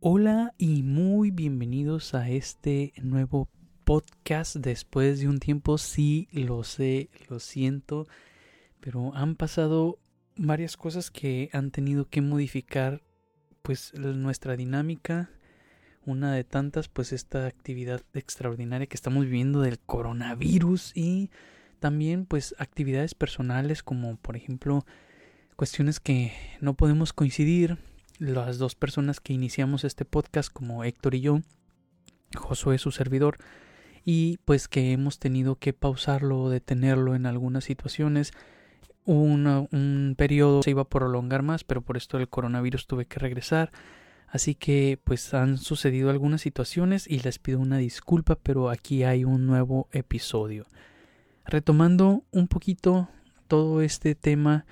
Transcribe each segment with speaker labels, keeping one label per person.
Speaker 1: Hola y muy bienvenidos a este nuevo podcast después de un tiempo. Sí, lo sé, lo siento, pero han pasado varias cosas que han tenido que modificar pues nuestra dinámica. Una de tantas, pues esta actividad extraordinaria que estamos viviendo del coronavirus y también pues actividades personales como por ejemplo cuestiones que no podemos coincidir las dos personas que iniciamos este podcast como Héctor y yo, Josué su servidor, y pues que hemos tenido que pausarlo o detenerlo en algunas situaciones. un periodo se iba a prolongar más, pero por esto del coronavirus tuve que regresar. Así que pues han sucedido algunas situaciones y les pido una disculpa, pero aquí hay un nuevo episodio. Retomando un poquito todo este tema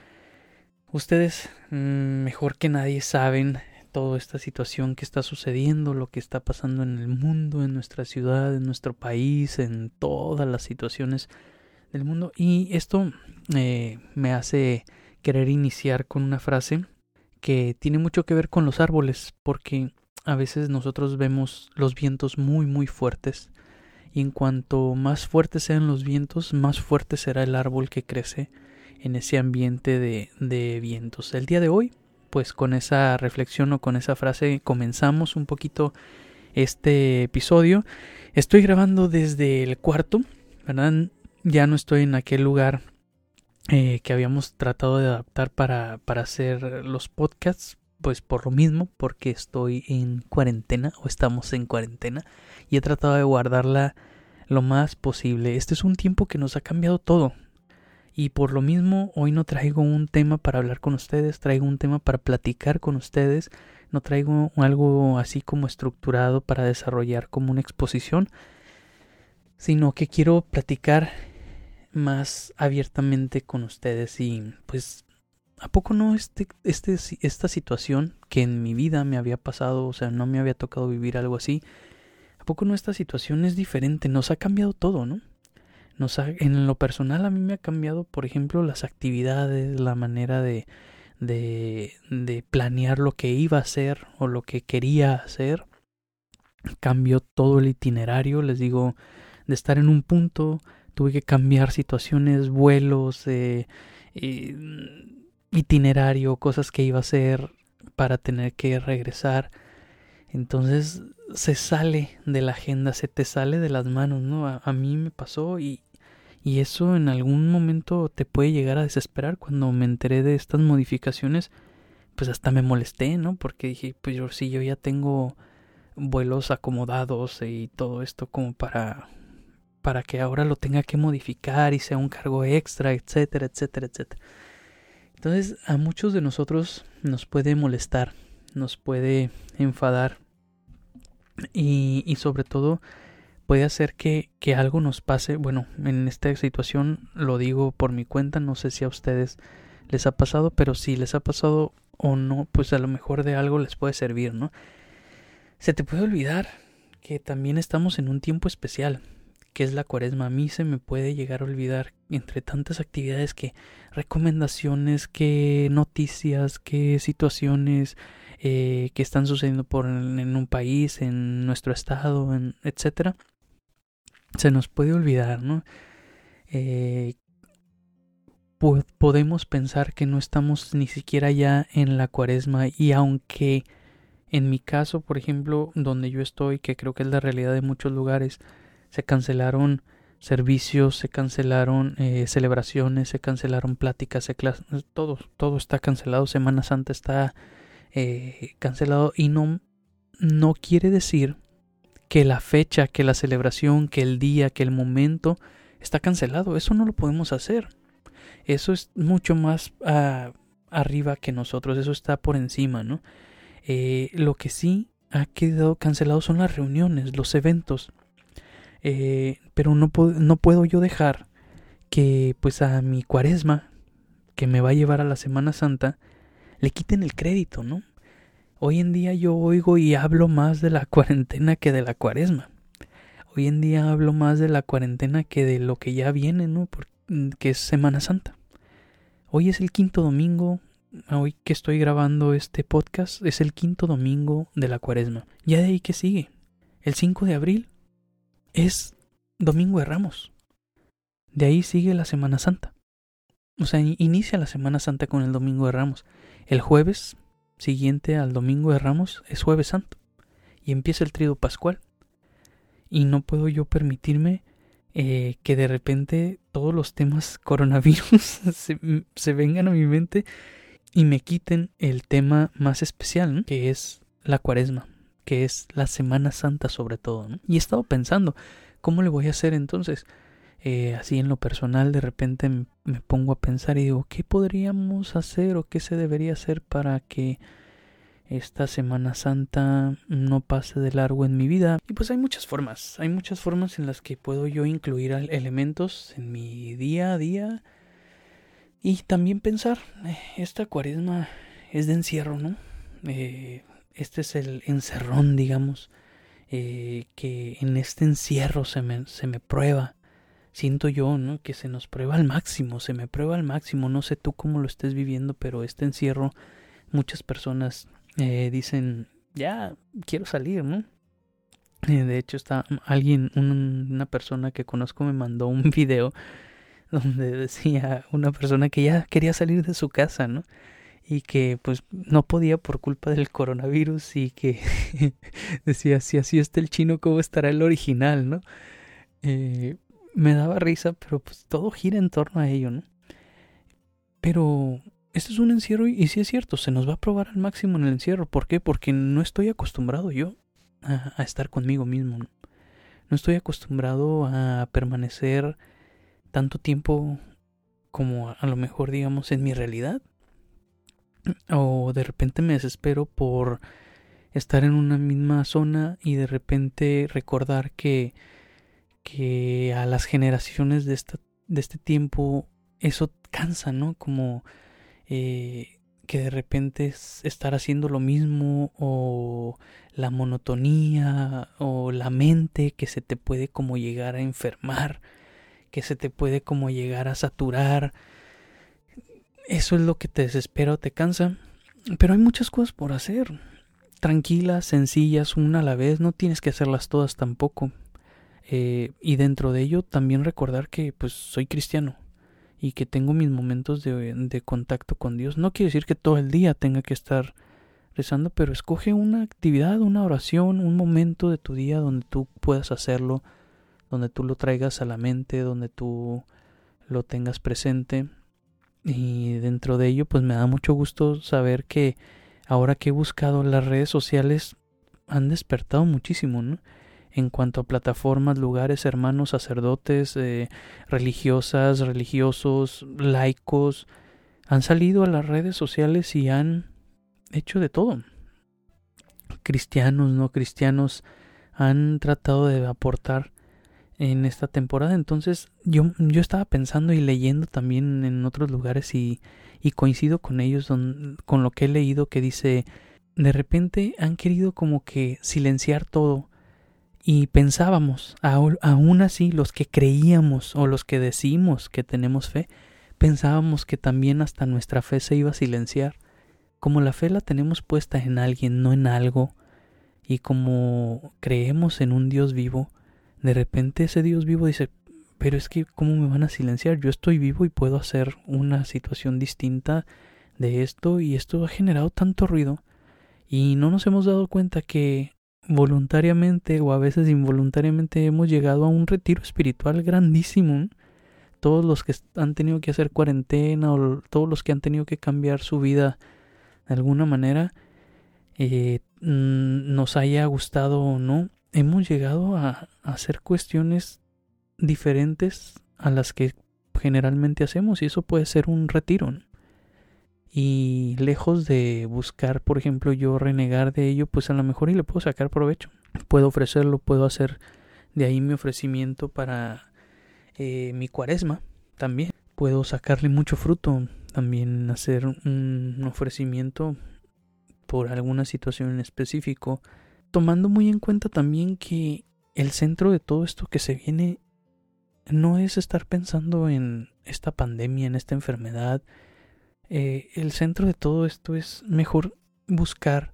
Speaker 1: Ustedes mm, mejor que nadie saben toda esta situación que está sucediendo, lo que está pasando en el mundo, en nuestra ciudad, en nuestro país, en todas las situaciones del mundo. Y esto eh, me hace querer iniciar con una frase que tiene mucho que ver con los árboles, porque a veces nosotros vemos los vientos muy muy fuertes y en cuanto más fuertes sean los vientos, más fuerte será el árbol que crece en ese ambiente de, de vientos. El día de hoy, pues con esa reflexión o con esa frase comenzamos un poquito este episodio. Estoy grabando desde el cuarto, ¿verdad? Ya no estoy en aquel lugar eh, que habíamos tratado de adaptar para, para hacer los podcasts, pues por lo mismo, porque estoy en cuarentena o estamos en cuarentena y he tratado de guardarla lo más posible. Este es un tiempo que nos ha cambiado todo, y por lo mismo, hoy no traigo un tema para hablar con ustedes, traigo un tema para platicar con ustedes, no traigo algo así como estructurado para desarrollar como una exposición, sino que quiero platicar más abiertamente con ustedes y pues ¿A poco no este, este, esta situación que en mi vida me había pasado, o sea, no me había tocado vivir algo así? ¿A poco no esta situación es diferente? Nos ha cambiado todo, ¿no? En lo personal a mí me ha cambiado, por ejemplo, las actividades, la manera de, de, planear lo que iba a hacer o lo que quería hacer. Cambió todo el itinerario, les digo, de estar en un punto, tuve que cambiar situaciones, vuelos, eh, itinerario, cosas que iba a hacer para tener que regresar. Entonces se sale de la agenda, se te sale de las manos, ¿no? A, mí me pasó y, y eso en algún momento te puede llegar a desesperar. Cuando me enteré de estas modificaciones, pues hasta me molesté, ¿no? Porque dije, pues yo sí, yo ya tengo vuelos acomodados y todo esto como para para que ahora lo tenga que modificar y sea un cargo extra, etcétera, etcétera, etcétera. Entonces, a muchos de nosotros nos puede molestar, nos puede enfadar y, y sobre todo puede hacer que, que algo nos pase. Bueno, en esta situación lo digo por mi cuenta, no sé si a ustedes les ha pasado, pero si les ha pasado o no, pues a lo mejor de algo les puede servir, ¿no? Se te puede olvidar que también estamos en un tiempo especial, que es la cuaresma. A mí se me puede llegar a olvidar entre tantas actividades que recomendaciones, que noticias, que situaciones eh, que están sucediendo por en, un país, en nuestro estado, en, etcétera se nos puede olvidar, ¿no? Eh, podemos pensar que no estamos ni siquiera ya en la cuaresma y aunque en mi caso, por ejemplo, donde yo estoy, que creo que es la realidad de muchos lugares, se cancelaron servicios, se cancelaron eh, celebraciones, se cancelaron pláticas, se todo, todo está cancelado, Semana Santa está eh, cancelado y no, no quiere decir que la fecha, que la celebración, que el día, que el momento está cancelado. Eso no lo podemos hacer. Eso es mucho más ah, arriba que nosotros, eso está por encima, ¿no? Eh, lo que sí ha quedado cancelado son las reuniones, los eventos. Eh, pero no, no puedo yo dejar que pues a mi cuaresma, que me va a llevar a la Semana Santa, le quiten el crédito, ¿no? Hoy en día yo oigo y hablo más de la cuarentena que de la cuaresma. Hoy en día hablo más de la cuarentena que de lo que ya viene, ¿no? Porque, mm, es Semana Santa. Hoy es el quinto domingo hoy que estoy grabando este podcast, es el quinto domingo de la cuaresma. Ya de ahí que sigue. El 5 de abril es Domingo de Ramos. De ahí sigue la Semana Santa. O sea, inicia la Semana Santa con el Domingo de Ramos. El jueves siguiente al Domingo de Ramos es Jueves Santo. Y empieza el Trido Pascual. Y no puedo yo permitirme eh, que de repente todos los temas coronavirus se, se, vengan a mi mente y me quiten el tema más especial, que es la cuaresma, que es la Semana Santa sobre todo. Y he estado pensando, ¿cómo le voy a hacer entonces? Eh, así en lo personal de repente me pongo a pensar y digo, ¿qué podríamos hacer o qué se debería hacer para que esta Semana Santa no pase de largo en mi vida. Y pues hay muchas formas, hay muchas formas en las que puedo yo incluir elementos en mi día a día. Y también pensar, eh, esta cuaresma es de encierro, ¿no? Eh, este es el encerrón, digamos, que en este encierro se me, se me prueba. Siento yo, ¿no? Que se nos prueba al máximo, se me prueba al máximo. No sé tú cómo lo estés viviendo, pero este encierro, muchas personas eh, dicen, ya quiero salir, ¿no? Eh, de hecho, está alguien, una persona que conozco me mandó un video donde decía una persona que ya quería salir de su casa, ¿no? Y que pues no podía por culpa del coronavirus y que decía, si así está el chino, ¿cómo estará el original, ¿no? Eh, me daba risa, pero pues todo gira en torno a ello, ¿no? Pero este es un encierro y, sí es cierto, se nos va a probar al máximo en el encierro. ¿Por qué? Porque no estoy acostumbrado yo a, estar conmigo mismo. ¿no? estoy acostumbrado a permanecer tanto tiempo como a, lo mejor digamos en mi realidad. O de repente me desespero por estar en una misma zona y de repente recordar que, que a las generaciones de, esta, de este tiempo eso cansa, ¿no? Como eh, que de repente es estar haciendo lo mismo o la monotonía o la mente que se te puede como llegar a enfermar, que se te puede como llegar a saturar. Eso es lo que te desespera o te cansa. Pero hay muchas cosas por hacer. Tranquilas, sencillas, una a la vez. No tienes que hacerlas todas tampoco. Eh, y dentro de ello también recordar que pues soy cristiano y que tengo mis momentos de, de, contacto con Dios. No quiere decir que todo el día tenga que estar rezando, pero escoge una actividad, una oración, un momento de tu día donde tú puedas hacerlo, donde tú lo traigas a la mente, donde tú lo tengas presente. Y dentro de ello, pues me da mucho gusto saber que ahora que he buscado las redes sociales han despertado muchísimo, ¿no? En cuanto a plataformas, lugares, hermanos, sacerdotes, eh, religiosas, religiosos, laicos, han salido a las redes sociales y han hecho de todo. Cristianos, no cristianos, han tratado de aportar en esta temporada. Entonces yo, yo estaba pensando y leyendo también en otros lugares y, y coincido con ellos con lo que he leído que dice, de repente han querido como que silenciar todo y pensábamos, aún así los que creíamos o los que decimos que tenemos fe, pensábamos que también hasta nuestra fe se iba a silenciar. Como la fe la tenemos puesta en alguien, no en algo, y como creemos en un Dios vivo, de repente ese Dios vivo dice, pero es que ¿cómo me van a silenciar? Yo estoy vivo y puedo hacer una situación distinta de esto y esto ha generado tanto ruido y no nos hemos dado cuenta que voluntariamente o a veces involuntariamente hemos llegado a un retiro espiritual grandísimo. Todos los que han tenido que hacer cuarentena o todos los que han tenido que cambiar su vida de alguna manera, eh, nos haya gustado o no, hemos llegado a hacer cuestiones diferentes a las que generalmente hacemos y eso puede ser un retiro. Y lejos de buscar, por ejemplo, yo renegar de ello, pues a lo mejor y le puedo sacar provecho. Puedo ofrecerlo, puedo hacer de ahí mi ofrecimiento para eh, mi cuaresma también. Puedo sacarle mucho fruto, también hacer un ofrecimiento por alguna situación en específico, tomando muy en cuenta también que el centro de todo esto que se viene no es estar pensando en esta pandemia, en esta enfermedad, eh, el centro de todo esto es mejor buscar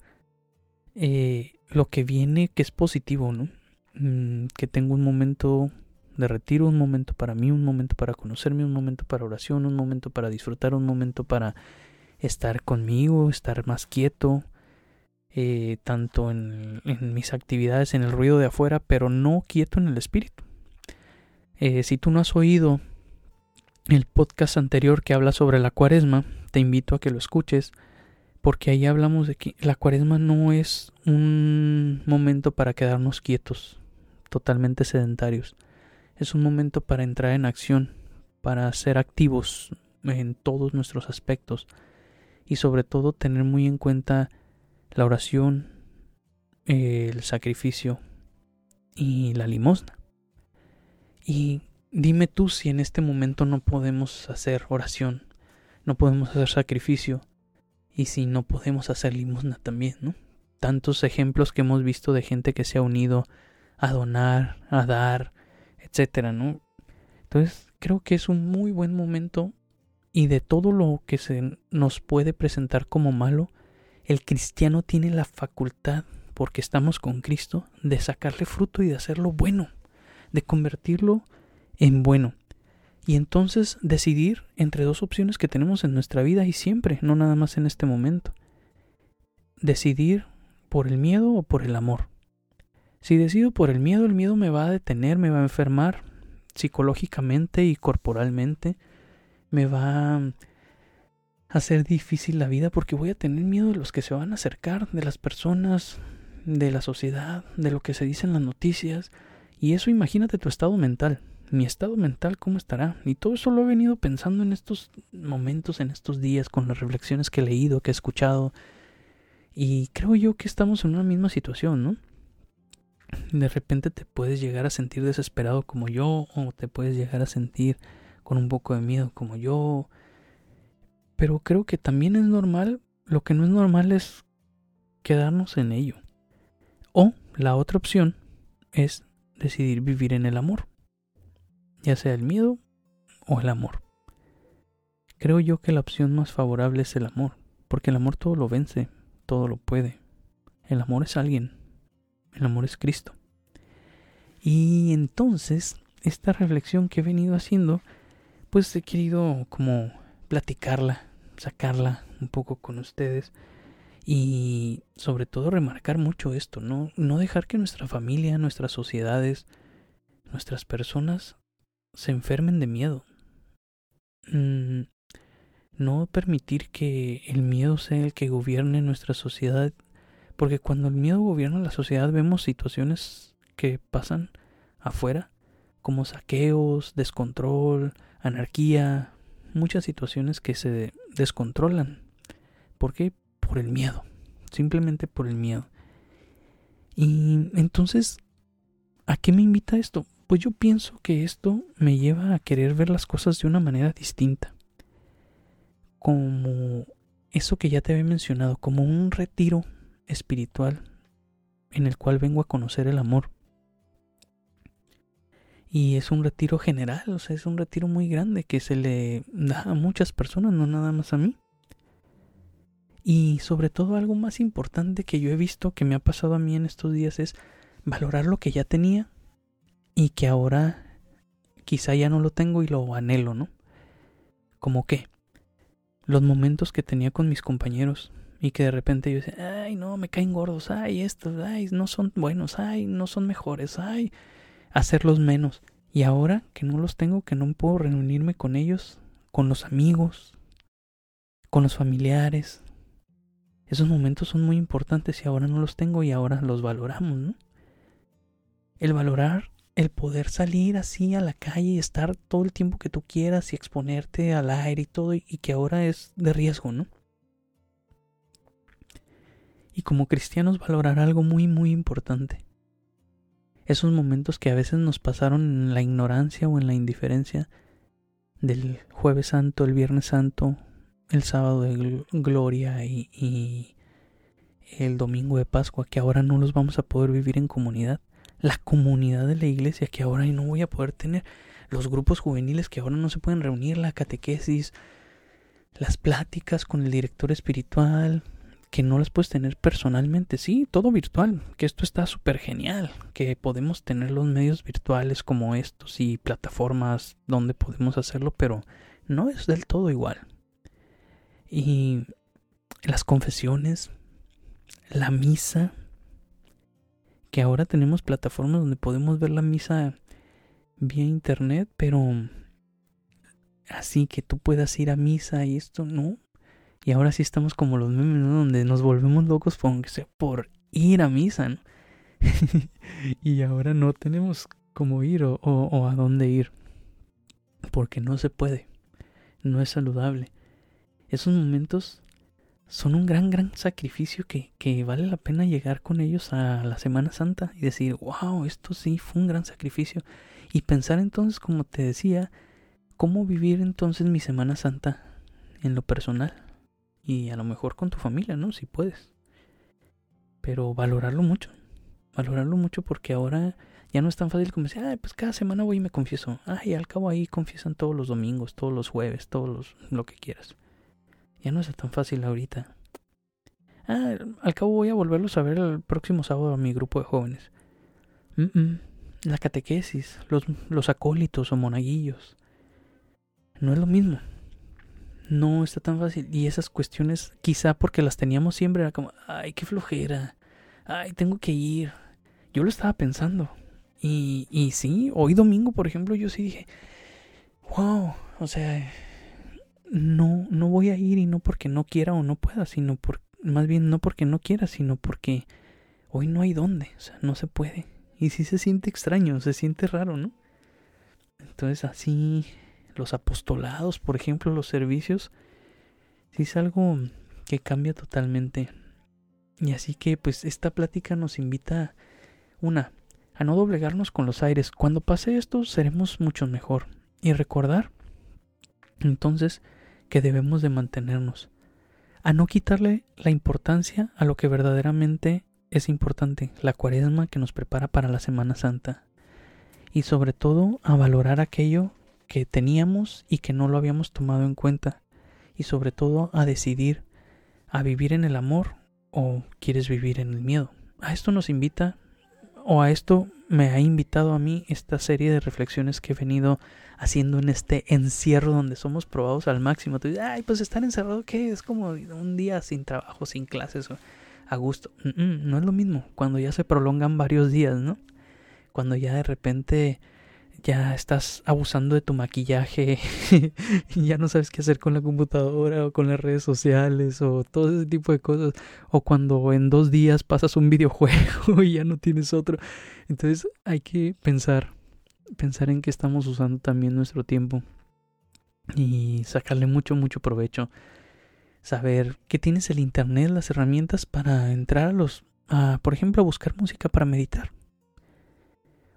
Speaker 1: eh, lo que viene que es positivo, ¿no? Mm, que tengo un momento de retiro, un momento para mí, un momento para conocerme, un momento para oración, un momento para disfrutar, un momento para estar conmigo, estar más quieto, eh, tanto en, mis actividades, en el ruido de afuera, pero no quieto en el espíritu. Eh, si tú no has oído el podcast anterior que habla sobre la cuaresma, te invito a que lo escuches, porque ahí hablamos de que la cuaresma no es un momento para quedarnos quietos, totalmente sedentarios. Es un momento para entrar en acción, para ser activos en todos nuestros aspectos y sobre todo tener muy en cuenta la oración, el sacrificio y la limosna. Y dime tú si en este momento no podemos hacer oración, no podemos hacer sacrificio y si no podemos hacer limosna también, ¿no? Tantos ejemplos que hemos visto de gente que se ha unido a donar, a dar, etcétera, ¿no? Entonces, creo que es un muy buen momento y de todo lo que se nos puede presentar como malo, el cristiano tiene la facultad, porque estamos con Cristo, de sacarle fruto y de hacerlo bueno, de convertirlo en bueno. Y entonces decidir entre dos opciones que tenemos en nuestra vida y siempre, no nada más en este momento. Decidir por el miedo o por el amor. Si decido por el miedo, el miedo me va a detener, me va a enfermar psicológicamente y corporalmente, me va a hacer difícil la vida porque voy a tener miedo de los que se van a acercar, de las personas, de la sociedad, de lo que se dice en las noticias. Y eso imagínate tu estado mental. Mi estado mental, ¿cómo estará? Y todo eso lo he venido pensando en estos momentos, en estos días, con las reflexiones que he leído, que he escuchado. Y creo yo que estamos en una misma situación, ¿no? De repente te puedes llegar a sentir desesperado como yo, o te puedes llegar a sentir con un poco de miedo como yo, pero creo que también es normal, lo que no es normal es quedarnos en ello. O la otra opción es decidir vivir en el amor, ya sea el miedo o el amor. Creo yo que la opción más favorable es el amor, porque el amor todo lo vence, todo lo puede. El amor es alguien, el amor es Cristo. Y entonces, esta reflexión que he venido haciendo, pues he querido como platicarla sacarla un poco con ustedes y sobre todo remarcar mucho esto, no, no dejar que nuestra familia, nuestras sociedades, nuestras personas se enfermen de miedo. Mm, no permitir que el miedo sea el que gobierne nuestra sociedad, porque cuando el miedo gobierna la sociedad vemos situaciones que pasan afuera, como saqueos, descontrol, anarquía, muchas situaciones que se descontrolan. ¿Por qué? Por el miedo. Simplemente por el miedo. Y entonces, ¿a qué me invita esto? Pues yo pienso que esto me lleva a querer ver las cosas de una manera distinta. Como eso que ya te había mencionado, como un retiro espiritual en el cual vengo a conocer el amor y es un retiro general, o sea, es un retiro muy grande que se le da a muchas personas, no nada más a mí. Y sobre todo algo más importante que yo he visto que me ha pasado a mí en estos días es valorar lo que ya tenía y que ahora quizá ya no lo tengo y lo anhelo, ¿no? Como que los momentos que tenía con mis compañeros y que de repente yo decía, ay, no, me caen gordos, ay, estos, ay, no son buenos, ay, no son mejores, ay, hacerlos menos. Y ahora que no los tengo, que no puedo reunirme con ellos, con los amigos, con los familiares. Esos momentos son muy importantes y ahora no los tengo y ahora los valoramos, ¿no? El valorar el poder salir así a la calle y estar todo el tiempo que tú quieras y exponerte al aire y todo y que ahora es de riesgo, ¿no? Y como cristianos valorar algo muy muy importante esos momentos que a veces nos pasaron en la ignorancia o en la indiferencia del jueves santo, el viernes santo, el sábado de gloria y, el domingo de Pascua, que ahora no los vamos a poder vivir en comunidad. La comunidad de la iglesia que ahora no voy a poder tener. Los grupos juveniles que ahora no se pueden reunir, la catequesis. las pláticas con el director espiritual, que no las puedes tener personalmente, sí, todo virtual, que esto está súper genial, que podemos tener los medios virtuales como estos y plataformas donde podemos hacerlo, pero no es del todo igual. Y las confesiones, la misa, que ahora tenemos plataformas donde podemos ver la misa vía internet, pero así que tú puedas ir a misa y esto, no, y ahora sí estamos como los memes, ¿no? Donde nos volvemos locos por, por ir a misa, ¿no? y ahora no tenemos cómo ir o, o, a dónde ir. Porque no se puede. No es saludable. Esos momentos son un gran, gran sacrificio que, que vale la pena llegar con ellos a la Semana Santa y decir, wow, esto sí fue un gran sacrificio. Y pensar entonces, como te decía, cómo vivir entonces mi Semana Santa en lo personal y a lo mejor con tu familia, ¿no? Si puedes. Pero valorarlo mucho. Valorarlo mucho porque ahora ya no es tan fácil como decir, ay, pues cada semana voy y me confieso. Ay, al cabo ahí confiesan todos los domingos, todos los jueves, todos los, lo que quieras. Ya no es tan fácil ahorita. Ah, al cabo voy a volverlos a ver el próximo sábado a mi grupo de jóvenes. La catequesis, los, los acólitos o monaguillos. No es lo mismo no está tan fácil. Y esas cuestiones, quizá porque las teníamos siempre, era como, ay, qué flojera, ay, tengo que ir. Yo lo estaba pensando. Y, y sí, hoy domingo, por ejemplo, yo sí dije, wow, o sea, no, no voy a ir y no porque no quiera o no pueda, sino por, más bien no porque no quiera, sino porque hoy no hay dónde, o sea, no se puede. Y sí se siente extraño, se siente raro, ¿no? Entonces así los apostolados, por ejemplo, los servicios, sí es algo que cambia totalmente. Y así que pues esta plática nos invita, una, a no doblegarnos con los aires. Cuando pase esto seremos mucho mejor. Y recordar, entonces, que debemos de mantenernos. A no quitarle la importancia a lo que verdaderamente es importante, la cuaresma que nos prepara para la Semana Santa. Y sobre todo a valorar aquello que teníamos y que no lo habíamos tomado en cuenta y sobre todo a decidir a vivir en el amor o quieres vivir en el miedo. A esto nos invita o a esto me ha invitado a mí esta serie de reflexiones que he venido haciendo en este encierro donde somos probados al máximo. Tú dices, ay, pues estar encerrado, ¿qué? Es como un día sin trabajo, sin clases, a gusto. no es lo mismo cuando ya se prolongan varios días, ¿no? Cuando ya de repente ya estás abusando de tu maquillaje y ya no sabes qué hacer con la computadora o con las redes sociales o todo ese tipo de cosas o cuando en dos días pasas un videojuego y ya no tienes otro. Entonces hay que pensar pensar en que estamos usando también nuestro tiempo y sacarle mucho mucho provecho. Saber que tienes el internet las herramientas para entrar a los a, por ejemplo a buscar música para meditar.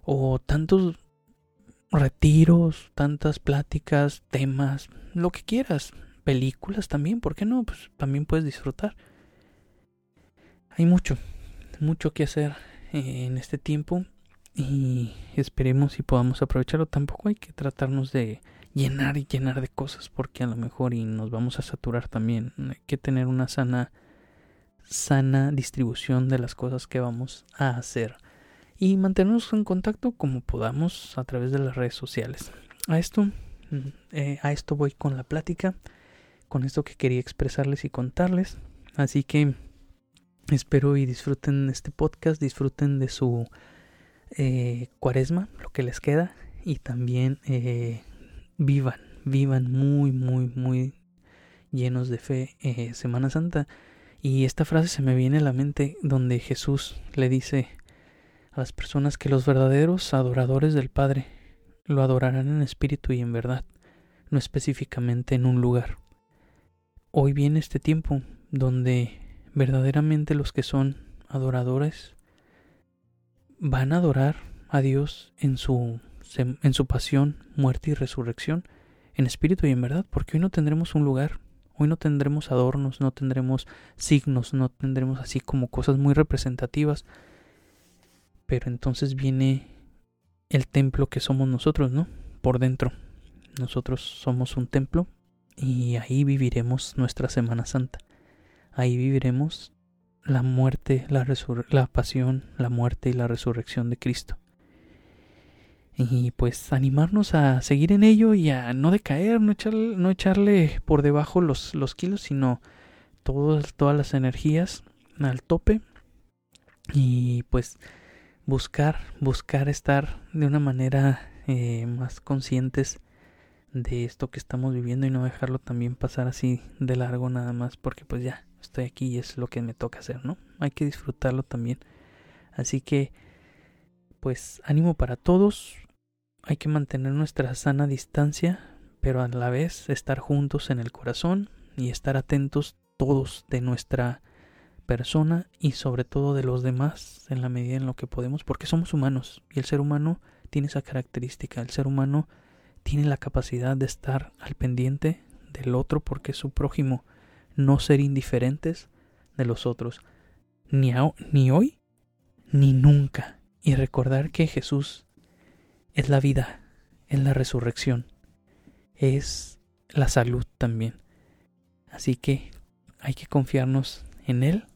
Speaker 1: O tantos retiros, tantas pláticas, temas, lo que quieras, películas también, ¿por qué no? Pues también puedes disfrutar. Hay mucho, mucho que hacer en este tiempo y esperemos si podamos aprovecharlo. Tampoco hay que tratarnos de llenar y llenar de cosas porque a lo mejor y nos vamos a saturar también. Hay que tener una sana sana distribución de las cosas que vamos a hacer y mantenernos en contacto como podamos a través de las redes sociales. A esto, mm, eh, a esto voy con la plática, con esto que quería expresarles y contarles. Así que espero y disfruten este podcast, disfruten de su eh, cuaresma, lo que les queda, y también eh, vivan, vivan muy, muy, muy llenos de fe Semana Santa. Y esta frase se me viene a la mente donde Jesús le dice a las personas que los verdaderos adoradores del Padre lo adorarán en espíritu y en verdad, no específicamente en un lugar. Hoy viene este tiempo donde verdaderamente los que son adoradores van a adorar a Dios en su, en su pasión, muerte y resurrección, en espíritu y en verdad, porque hoy no tendremos un lugar, hoy no tendremos adornos, no tendremos signos, no tendremos así como cosas muy representativas, pero entonces viene el templo que somos nosotros, ¿no? Por dentro. Nosotros somos un templo y ahí viviremos nuestra Semana Santa. Ahí viviremos la muerte, la, pasión, la muerte y la resurrección de Cristo. Y pues animarnos a seguir en ello y a no decaer, no echarle, no echarle por debajo los, los kilos, sino todas, todas las energías al tope y pues buscar, buscar estar de una manera eh, más conscientes de esto que estamos viviendo y no dejarlo también pasar así de largo nada más porque pues ya estoy aquí y es lo que me toca hacer, ¿no? Hay que disfrutarlo también. Así que pues ánimo para todos. Hay que mantener nuestra sana distancia, pero a la vez estar juntos en el corazón y estar atentos todos de nuestra persona y sobre todo de los demás en la medida en lo que podemos, porque somos humanos y el ser humano tiene esa característica, el ser humano tiene la capacidad de estar al pendiente del otro porque es su prójimo, no ser indiferentes de los otros, ni, ni hoy ni nunca, y recordar que Jesús es la vida, es la resurrección, es la salud también. Así que hay que confiarnos en Él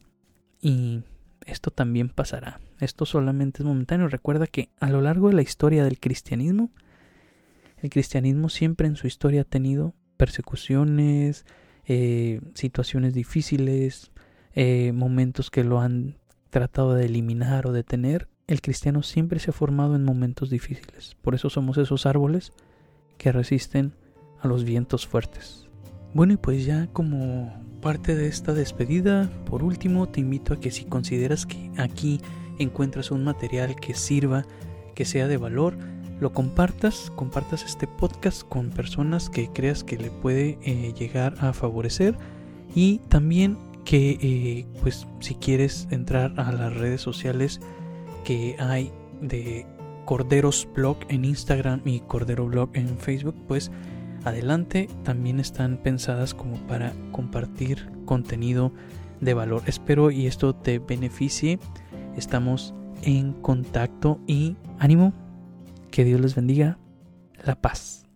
Speaker 1: y esto también pasará. Esto solamente es momentáneo. Recuerda que a lo largo de la historia del cristianismo, el cristianismo siempre en su historia ha tenido persecuciones, eh, situaciones difíciles, eh, momentos que lo han tratado de eliminar o detener. El cristiano siempre se ha formado en momentos difíciles. Por eso somos esos árboles que resisten a los vientos fuertes. Bueno, y pues ya como parte de esta despedida, por último te invito a que si consideras que aquí encuentras un material que sirva, que sea de valor, lo compartas, compartas este podcast con personas que creas que le puede eh, llegar a favorecer. Y también que eh, pues si quieres entrar a las redes sociales que hay de Corderos Blog en Instagram y Cordero Blog en Facebook, pues adelante también están pensadas como para compartir contenido de valor. Espero y esto te beneficie. Estamos en contacto y ánimo. Que Dios les bendiga. La paz.